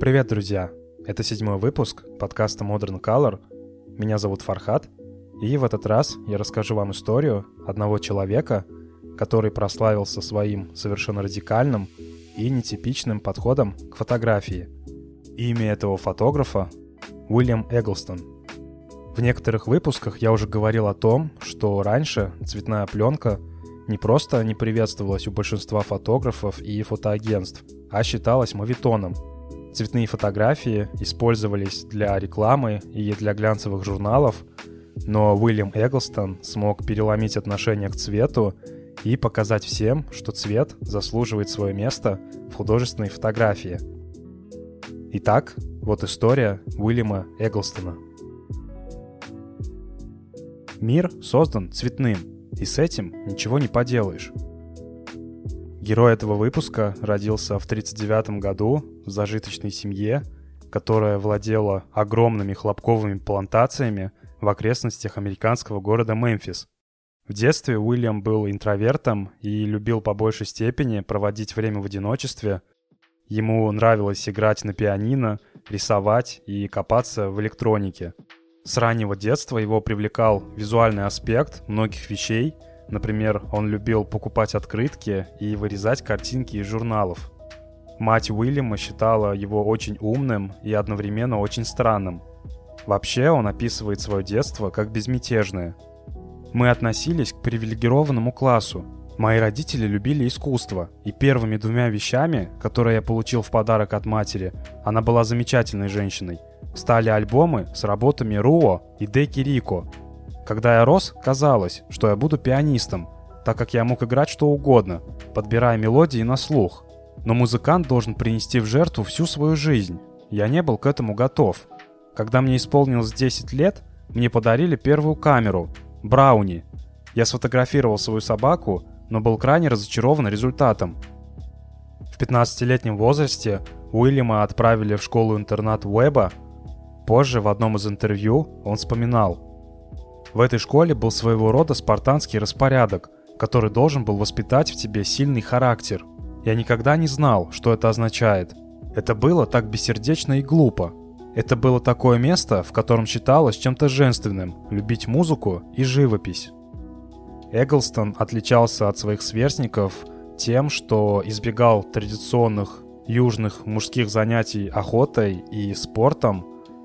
Привет, друзья! Это седьмой выпуск подкаста Modern Color. Меня зовут Фархат, и в этот раз я расскажу вам историю одного человека, который прославился своим совершенно радикальным и нетипичным подходом к фотографии. Имя этого фотографа — Уильям Эглстон. В некоторых выпусках я уже говорил о том, что раньше цветная пленка не просто не приветствовалась у большинства фотографов и фотоагентств, а считалась мавитоном — Цветные фотографии использовались для рекламы и для глянцевых журналов, но Уильям Эглстон смог переломить отношение к цвету и показать всем, что цвет заслуживает свое место в художественной фотографии. Итак, вот история Уильяма Эглстона. Мир создан цветным, и с этим ничего не поделаешь. Герой этого выпуска родился в 1939 году в зажиточной семье, которая владела огромными хлопковыми плантациями в окрестностях американского города Мемфис. В детстве Уильям был интровертом и любил по большей степени проводить время в одиночестве. Ему нравилось играть на пианино, рисовать и копаться в электронике. С раннего детства его привлекал визуальный аспект многих вещей – Например, он любил покупать открытки и вырезать картинки из журналов. Мать Уильяма считала его очень умным и одновременно очень странным. Вообще он описывает свое детство как безмятежное. Мы относились к привилегированному классу. Мои родители любили искусство, и первыми двумя вещами, которые я получил в подарок от матери, она была замечательной женщиной, стали альбомы с работами Руо и Деки Рико, когда я рос, казалось, что я буду пианистом, так как я мог играть что угодно, подбирая мелодии на слух. Но музыкант должен принести в жертву всю свою жизнь. Я не был к этому готов. Когда мне исполнилось 10 лет, мне подарили первую камеру — Брауни. Я сфотографировал свою собаку, но был крайне разочарован результатом. В 15-летнем возрасте Уильяма отправили в школу-интернат Уэба. Позже в одном из интервью он вспоминал — в этой школе был своего рода спартанский распорядок, который должен был воспитать в тебе сильный характер. Я никогда не знал, что это означает. Это было так бессердечно и глупо. Это было такое место, в котором считалось чем-то женственным – любить музыку и живопись. Эглстон отличался от своих сверстников тем, что избегал традиционных южных мужских занятий охотой и спортом,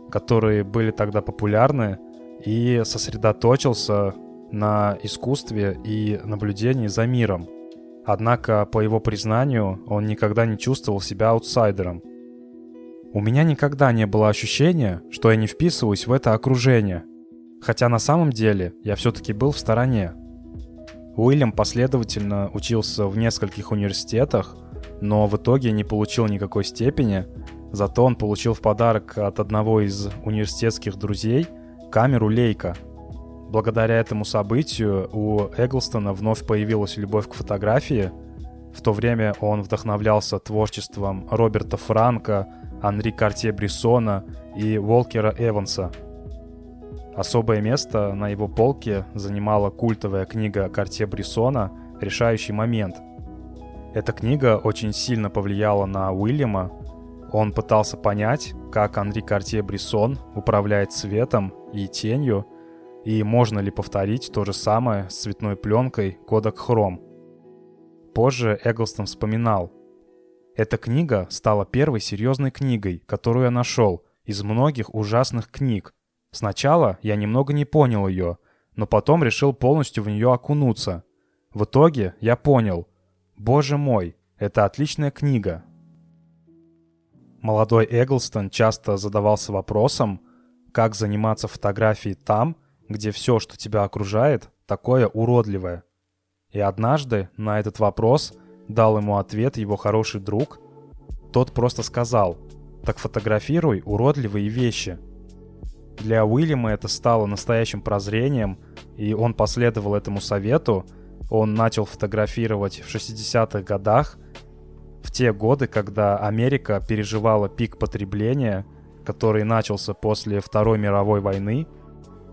которые были тогда популярны – и сосредоточился на искусстве и наблюдении за миром. Однако, по его признанию, он никогда не чувствовал себя аутсайдером. У меня никогда не было ощущения, что я не вписываюсь в это окружение, хотя на самом деле я все-таки был в стороне. Уильям последовательно учился в нескольких университетах, но в итоге не получил никакой степени, зато он получил в подарок от одного из университетских друзей – камеру Лейка. Благодаря этому событию у Эглстона вновь появилась любовь к фотографии. В то время он вдохновлялся творчеством Роберта Франка, Анри Картье-Брессона и Волкера Эванса. Особое место на его полке занимала культовая книга Картье-Брессона «Решающий момент». Эта книга очень сильно повлияла на Уильяма, он пытался понять, как Анри Картье-Брессон управляет цветом и тенью, и можно ли повторить то же самое с цветной пленкой Kodak Chrome. Позже Эглстон вспоминал, «Эта книга стала первой серьезной книгой, которую я нашел из многих ужасных книг. Сначала я немного не понял ее, но потом решил полностью в нее окунуться. В итоге я понял, боже мой, это отличная книга, Молодой Эглстон часто задавался вопросом, как заниматься фотографией там, где все, что тебя окружает, такое уродливое. И однажды на этот вопрос дал ему ответ его хороший друг. Тот просто сказал, так фотографируй уродливые вещи. Для Уильяма это стало настоящим прозрением, и он последовал этому совету. Он начал фотографировать в 60-х годах в те годы, когда Америка переживала пик потребления, который начался после Второй мировой войны,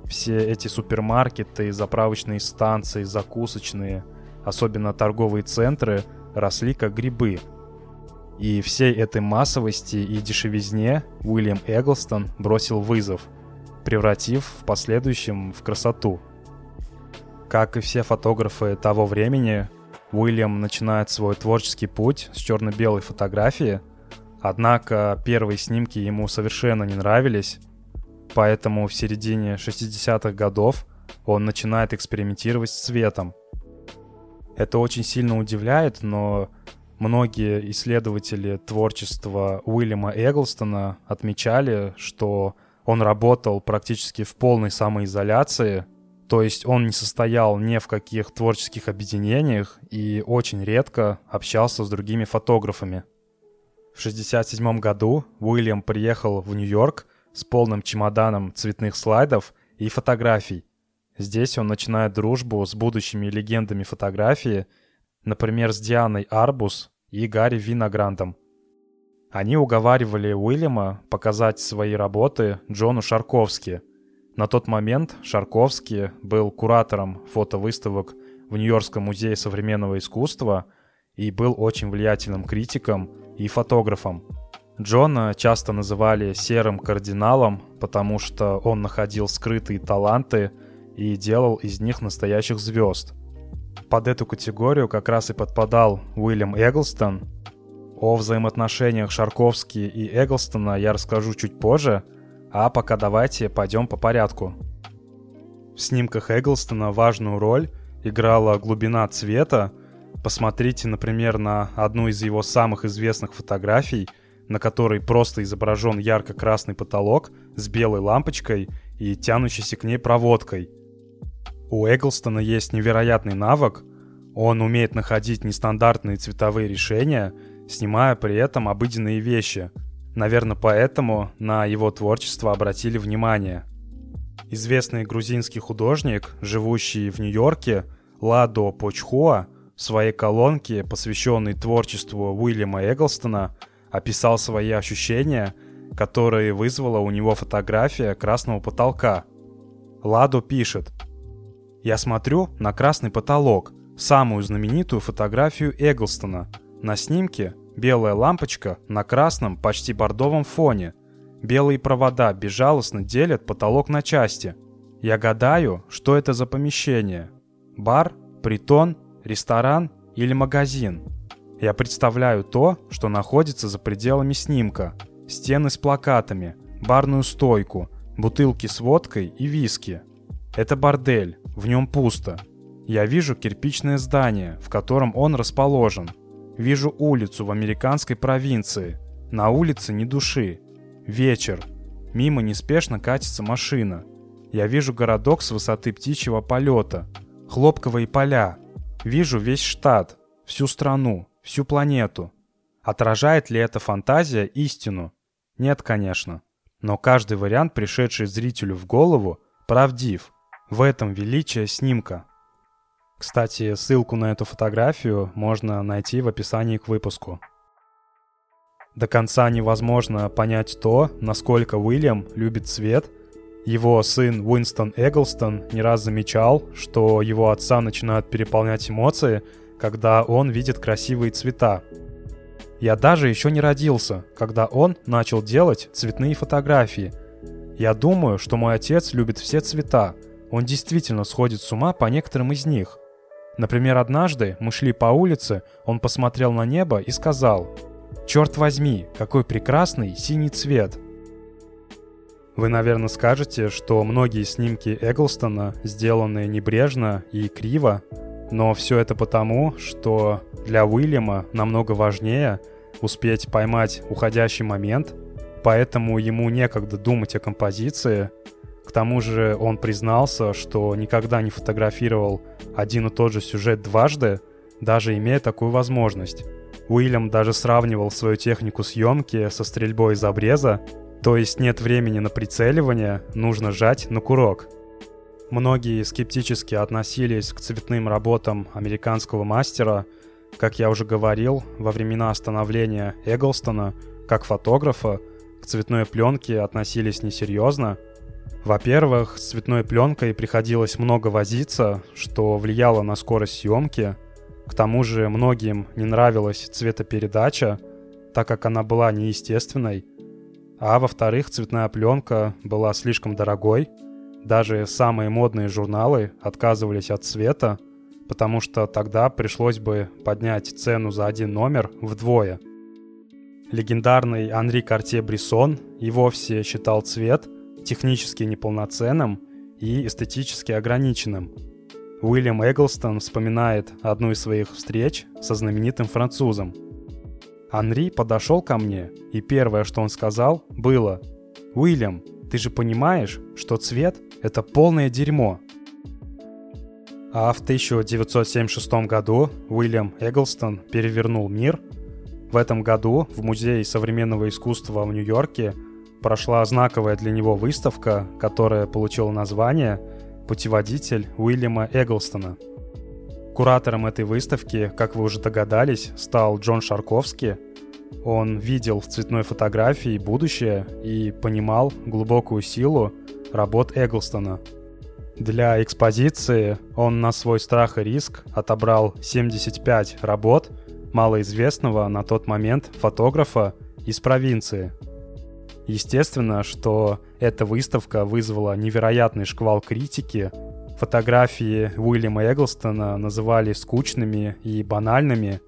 все эти супермаркеты, заправочные станции, закусочные, особенно торговые центры, росли как грибы. И всей этой массовости и дешевизне Уильям Эглстон бросил вызов, превратив в последующем в красоту. Как и все фотографы того времени, Уильям начинает свой творческий путь с черно-белой фотографии, однако первые снимки ему совершенно не нравились, поэтому в середине 60-х годов он начинает экспериментировать с цветом. Это очень сильно удивляет, но многие исследователи творчества Уильяма Эглстона отмечали, что он работал практически в полной самоизоляции, то есть он не состоял ни в каких творческих объединениях и очень редко общался с другими фотографами. В 1967 году Уильям приехал в Нью-Йорк с полным чемоданом цветных слайдов и фотографий, Здесь он начинает дружбу с будущими легендами фотографии, например, с Дианой Арбус и Гарри Винограндом. Они уговаривали Уильяма показать свои работы Джону Шарковски. На тот момент Шарковский был куратором фотовыставок в Нью-Йоркском музее современного искусства и был очень влиятельным критиком и фотографом. Джона часто называли серым кардиналом, потому что он находил скрытые таланты – и делал из них настоящих звезд. Под эту категорию как раз и подпадал Уильям Эглстон. О взаимоотношениях Шарковски и Эглстона я расскажу чуть позже, а пока давайте пойдем по порядку. В снимках Эглстона важную роль играла глубина цвета. Посмотрите, например, на одну из его самых известных фотографий, на которой просто изображен ярко-красный потолок с белой лампочкой и тянущейся к ней проводкой – у Эглстона есть невероятный навык. Он умеет находить нестандартные цветовые решения, снимая при этом обыденные вещи. Наверное, поэтому на его творчество обратили внимание. Известный грузинский художник, живущий в Нью-Йорке, Ладо Почхоа, в своей колонке, посвященной творчеству Уильяма Эглстона, описал свои ощущения, которые вызвала у него фотография красного потолка. Ладо пишет – я смотрю на красный потолок, самую знаменитую фотографию Эглстона. На снимке белая лампочка на красном, почти бордовом фоне. Белые провода безжалостно делят потолок на части. Я гадаю, что это за помещение. Бар, притон, ресторан или магазин. Я представляю то, что находится за пределами снимка. Стены с плакатами, барную стойку, бутылки с водкой и виски. Это бордель, в нем пусто. Я вижу кирпичное здание, в котором он расположен. Вижу улицу в американской провинции. На улице ни души. Вечер. Мимо неспешно катится машина. Я вижу городок с высоты птичьего полета. Хлопковые поля. Вижу весь штат, всю страну, всю планету. Отражает ли эта фантазия истину? Нет, конечно. Но каждый вариант, пришедший зрителю в голову, правдив – в этом величие снимка. Кстати, ссылку на эту фотографию можно найти в описании к выпуску. До конца невозможно понять то, насколько Уильям любит цвет. Его сын Уинстон Эглстон не раз замечал, что его отца начинают переполнять эмоции, когда он видит красивые цвета. Я даже еще не родился, когда он начал делать цветные фотографии. Я думаю, что мой отец любит все цвета, он действительно сходит с ума по некоторым из них. Например, однажды мы шли по улице, он посмотрел на небо и сказал «Черт возьми, какой прекрасный синий цвет!» Вы, наверное, скажете, что многие снимки Эглстона сделаны небрежно и криво, но все это потому, что для Уильяма намного важнее успеть поймать уходящий момент, поэтому ему некогда думать о композиции, к тому же он признался, что никогда не фотографировал один и тот же сюжет дважды, даже имея такую возможность. Уильям даже сравнивал свою технику съемки со стрельбой из обреза, то есть нет времени на прицеливание, нужно жать на курок. Многие скептически относились к цветным работам американского мастера. Как я уже говорил, во времена становления Эглстона, как фотографа, к цветной пленке относились несерьезно – во-первых, с цветной пленкой приходилось много возиться, что влияло на скорость съемки. К тому же многим не нравилась цветопередача. так как она была неестественной, а во-вторых, цветная пленка была слишком дорогой, даже самые модные журналы отказывались от цвета, потому что тогда пришлось бы поднять цену за один номер вдвое. Легендарный Анри Картье-Брессон и вовсе считал цвет технически неполноценным и эстетически ограниченным. Уильям Эглстон вспоминает одну из своих встреч со знаменитым французом. Анри подошел ко мне, и первое, что он сказал, было «Уильям, ты же понимаешь, что цвет — это полное дерьмо». А в 1976 году Уильям Эглстон перевернул мир. В этом году в Музее современного искусства в Нью-Йорке прошла знаковая для него выставка, которая получила название «Путеводитель Уильяма Эглстона». Куратором этой выставки, как вы уже догадались, стал Джон Шарковский. Он видел в цветной фотографии будущее и понимал глубокую силу работ Эглстона. Для экспозиции он на свой страх и риск отобрал 75 работ малоизвестного на тот момент фотографа из провинции. Естественно, что эта выставка вызвала невероятный шквал критики Фотографии Уильяма Эглстона называли скучными и банальными,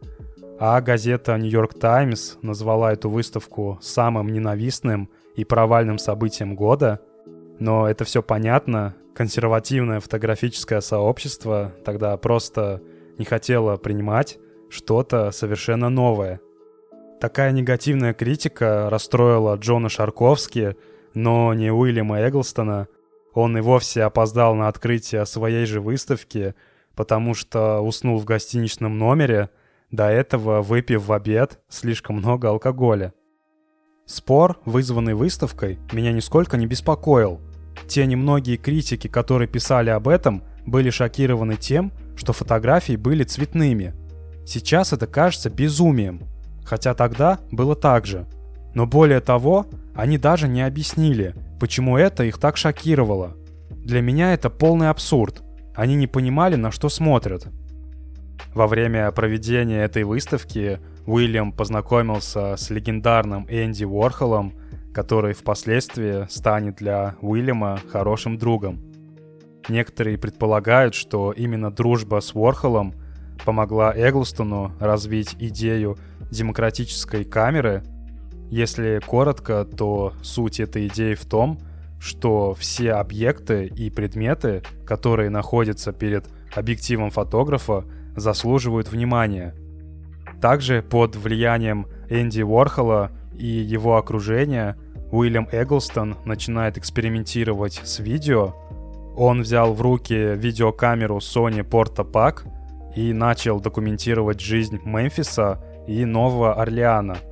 а газета «Нью-Йорк Таймс» назвала эту выставку самым ненавистным и провальным событием года. Но это все понятно. Консервативное фотографическое сообщество тогда просто не хотело принимать что-то совершенно новое. Такая негативная критика расстроила Джона Шарковски, но не Уильяма Эглстона — он и вовсе опоздал на открытие своей же выставки, потому что уснул в гостиничном номере, до этого выпив в обед слишком много алкоголя. Спор, вызванный выставкой, меня нисколько не беспокоил. Те немногие критики, которые писали об этом, были шокированы тем, что фотографии были цветными. Сейчас это кажется безумием, хотя тогда было так же. Но более того, они даже не объяснили, почему это их так шокировало. Для меня это полный абсурд. Они не понимали, на что смотрят. Во время проведения этой выставки Уильям познакомился с легендарным Энди Уорхолом, который впоследствии станет для Уильяма хорошим другом. Некоторые предполагают, что именно дружба с Уорхолом помогла Эглстону развить идею демократической камеры если коротко, то суть этой идеи в том, что все объекты и предметы, которые находятся перед объективом фотографа, заслуживают внимания. Также под влиянием Энди Уорхола и его окружения Уильям Эглстон начинает экспериментировать с видео. Он взял в руки видеокамеру Sony Portapak и начал документировать жизнь Мемфиса и Нового Орлеана –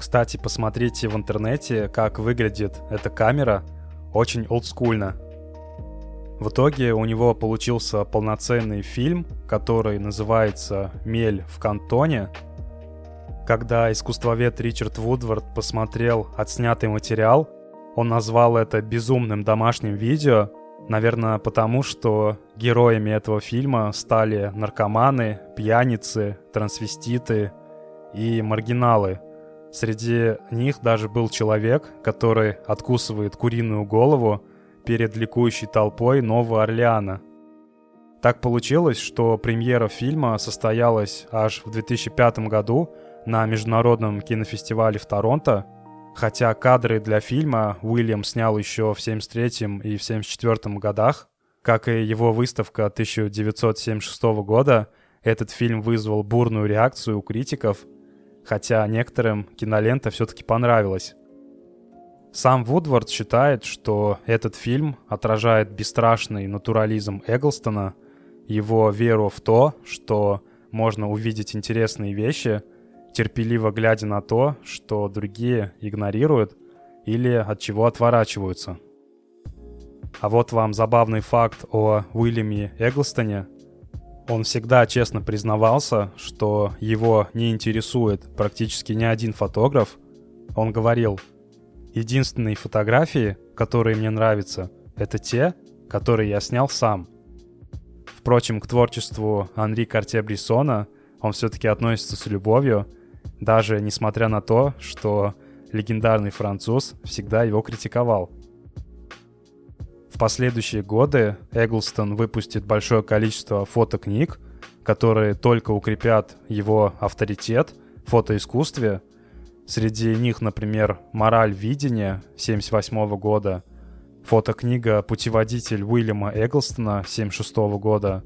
кстати, посмотрите в интернете, как выглядит эта камера. Очень олдскульно. В итоге у него получился полноценный фильм, который называется «Мель в кантоне». Когда искусствовед Ричард Вудвард посмотрел отснятый материал, он назвал это безумным домашним видео, наверное, потому что героями этого фильма стали наркоманы, пьяницы, трансвеститы и маргиналы – Среди них даже был человек, который откусывает куриную голову перед ликующей толпой Нового Орлеана. Так получилось, что премьера фильма состоялась аж в 2005 году на Международном кинофестивале в Торонто, хотя кадры для фильма Уильям снял еще в 73 и в 74 годах. Как и его выставка 1976 года, этот фильм вызвал бурную реакцию у критиков – хотя некоторым кинолента все-таки понравилась. Сам Вудвард считает, что этот фильм отражает бесстрашный натурализм Эглстона, его веру в то, что можно увидеть интересные вещи, терпеливо глядя на то, что другие игнорируют или от чего отворачиваются. А вот вам забавный факт о Уильяме Эглстоне, он всегда честно признавался, что его не интересует практически ни один фотограф. Он говорил, единственные фотографии, которые мне нравятся, это те, которые я снял сам. Впрочем, к творчеству Анри Картье-Брессона он все-таки относится с любовью. даже несмотря на то, что легендарный француз всегда его критиковал. Последующие годы Эглстон выпустит большое количество фотокниг, которые только укрепят его авторитет в фотоискусстве. Среди них, например, «Мораль видения» 1978 года, фотокнига «Путеводитель Уильяма Эглстона» 1976 года,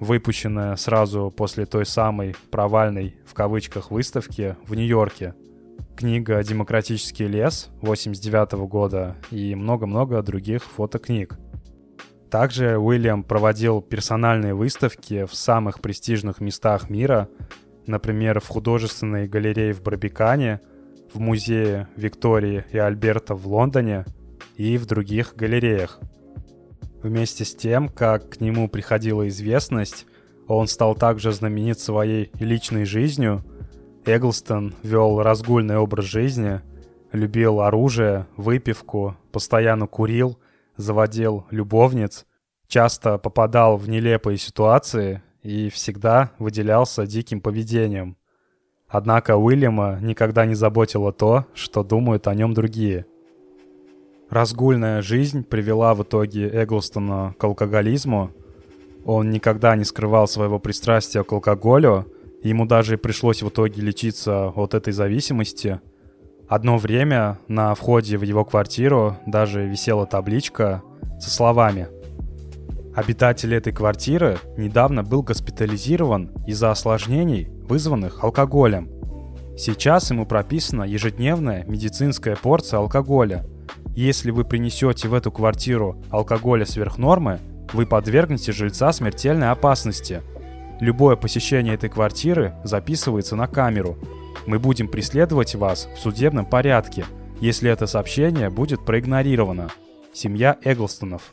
выпущенная сразу после той самой провальной в кавычках выставки в Нью-Йорке – книга «Демократический лес» 89 года и много-много других фотокниг. Также Уильям проводил персональные выставки в самых престижных местах мира, например, в художественной галерее в Барбикане, в музее Виктории и Альберта в Лондоне и в других галереях. Вместе с тем, как к нему приходила известность, он стал также знаменит своей личной жизнью – Эглстон вел разгульный образ жизни, любил оружие, выпивку, постоянно курил, заводил любовниц, часто попадал в нелепые ситуации и всегда выделялся диким поведением. Однако Уильяма никогда не заботило то, что думают о нем другие. Разгульная жизнь привела в итоге Эглстона к алкоголизму. Он никогда не скрывал своего пристрастия к алкоголю, Ему даже пришлось в итоге лечиться от этой зависимости. Одно время на входе в его квартиру даже висела табличка со словами Обитатель этой квартиры недавно был госпитализирован из-за осложнений, вызванных алкоголем. Сейчас ему прописана ежедневная медицинская порция алкоголя. Если вы принесете в эту квартиру алкоголя сверх нормы, вы подвергнете жильца смертельной опасности – Любое посещение этой квартиры записывается на камеру. Мы будем преследовать вас в судебном порядке, если это сообщение будет проигнорировано. Семья Эглстонов.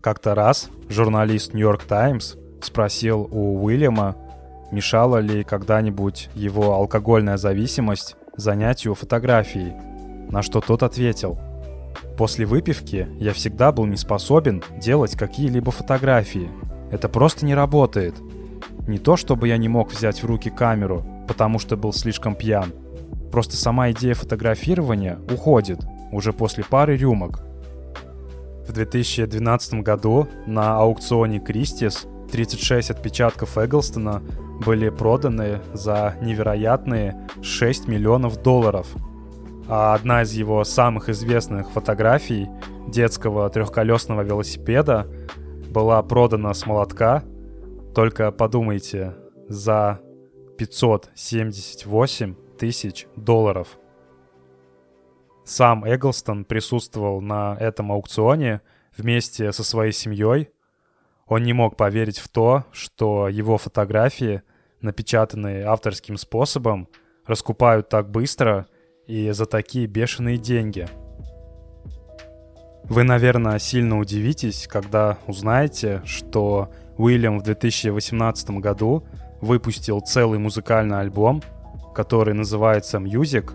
Как-то раз журналист Нью-Йорк Таймс спросил у Уильяма, мешала ли когда-нибудь его алкогольная зависимость занятию фотографией, на что тот ответил. После выпивки я всегда был не способен делать какие-либо фотографии. Это просто не работает. Не то, чтобы я не мог взять в руки камеру, потому что был слишком пьян. Просто сама идея фотографирования уходит уже после пары рюмок. В 2012 году на аукционе Кристис 36 отпечатков Эглстона были проданы за невероятные 6 миллионов долларов. А одна из его самых известных фотографий детского трехколесного велосипеда была продана с молотка только подумайте, за 578 тысяч долларов. Сам Эглстон присутствовал на этом аукционе вместе со своей семьей. Он не мог поверить в то, что его фотографии, напечатанные авторским способом, раскупают так быстро и за такие бешеные деньги. Вы, наверное, сильно удивитесь, когда узнаете, что Уильям в 2018 году выпустил целый музыкальный альбом, который называется Music.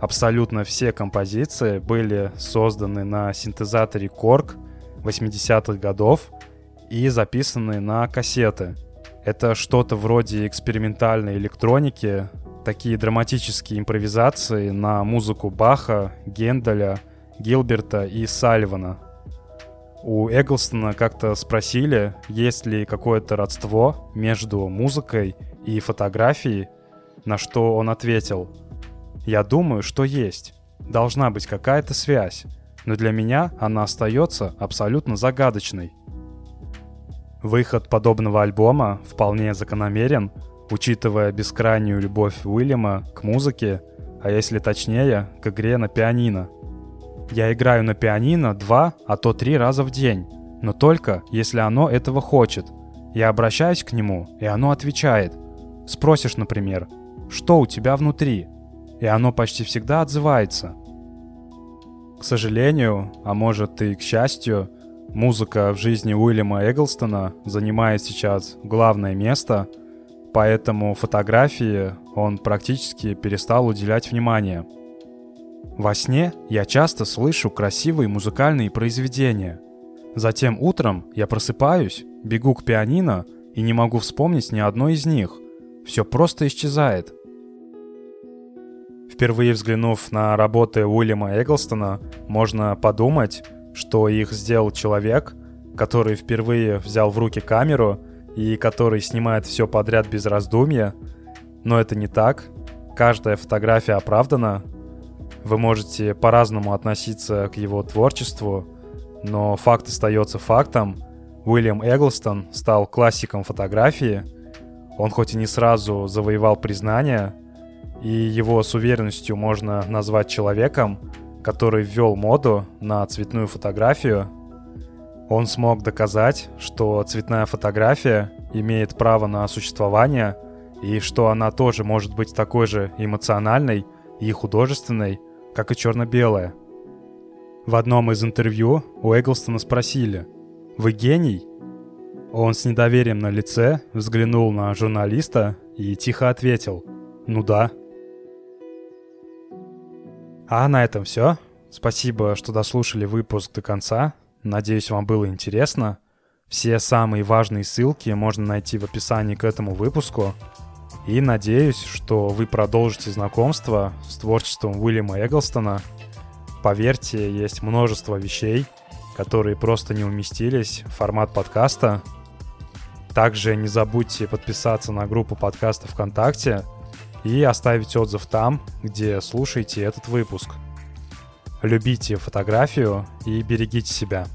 Абсолютно все композиции были созданы на синтезаторе Korg 80-х годов и записаны на кассеты. Это что-то вроде экспериментальной электроники, такие драматические импровизации на музыку Баха, Генделя, Гилберта и Сальвана – у Эглстона как-то спросили, есть ли какое-то родство между музыкой и фотографией, на что он ответил, «Я думаю, что есть. Должна быть какая-то связь, но для меня она остается абсолютно загадочной». Выход подобного альбома вполне закономерен, учитывая бескрайнюю любовь Уильяма к музыке, а если точнее, к игре на пианино – я играю на пианино два, а то три раза в день, но только если оно этого хочет. Я обращаюсь к нему, и оно отвечает. Спросишь, например, что у тебя внутри? И оно почти всегда отзывается. К сожалению, а может и к счастью, музыка в жизни Уильяма Эглстона занимает сейчас главное место, поэтому фотографии он практически перестал уделять внимание – во сне я часто слышу красивые музыкальные произведения. Затем утром я просыпаюсь, бегу к пианино и не могу вспомнить ни одной из них. Все просто исчезает. Впервые взглянув на работы Уильяма Эглстона, можно подумать, что их сделал человек, который впервые взял в руки камеру и который снимает все подряд без раздумья. Но это не так. Каждая фотография оправдана. Вы можете по-разному относиться к его творчеству, но факт остается фактом. Уильям Эглстон стал классиком фотографии. Он хоть и не сразу завоевал признание, и его с уверенностью можно назвать человеком, который ввел моду на цветную фотографию. Он смог доказать, что цветная фотография имеет право на существование и что она тоже может быть такой же эмоциональной и художественной, как и черно-белая. В одном из интервью у Эглстона спросили «Вы гений?» Он с недоверием на лице взглянул на журналиста и тихо ответил «Ну да». А на этом все. Спасибо, что дослушали выпуск до конца. Надеюсь, вам было интересно. Все самые важные ссылки можно найти в описании к этому выпуску. И надеюсь, что вы продолжите знакомство с творчеством Уильяма Эглстона. Поверьте, есть множество вещей, которые просто не уместились в формат подкаста. Также не забудьте подписаться на группу подкаста ВКонтакте — и оставить отзыв там, где слушаете этот выпуск. Любите фотографию и берегите себя.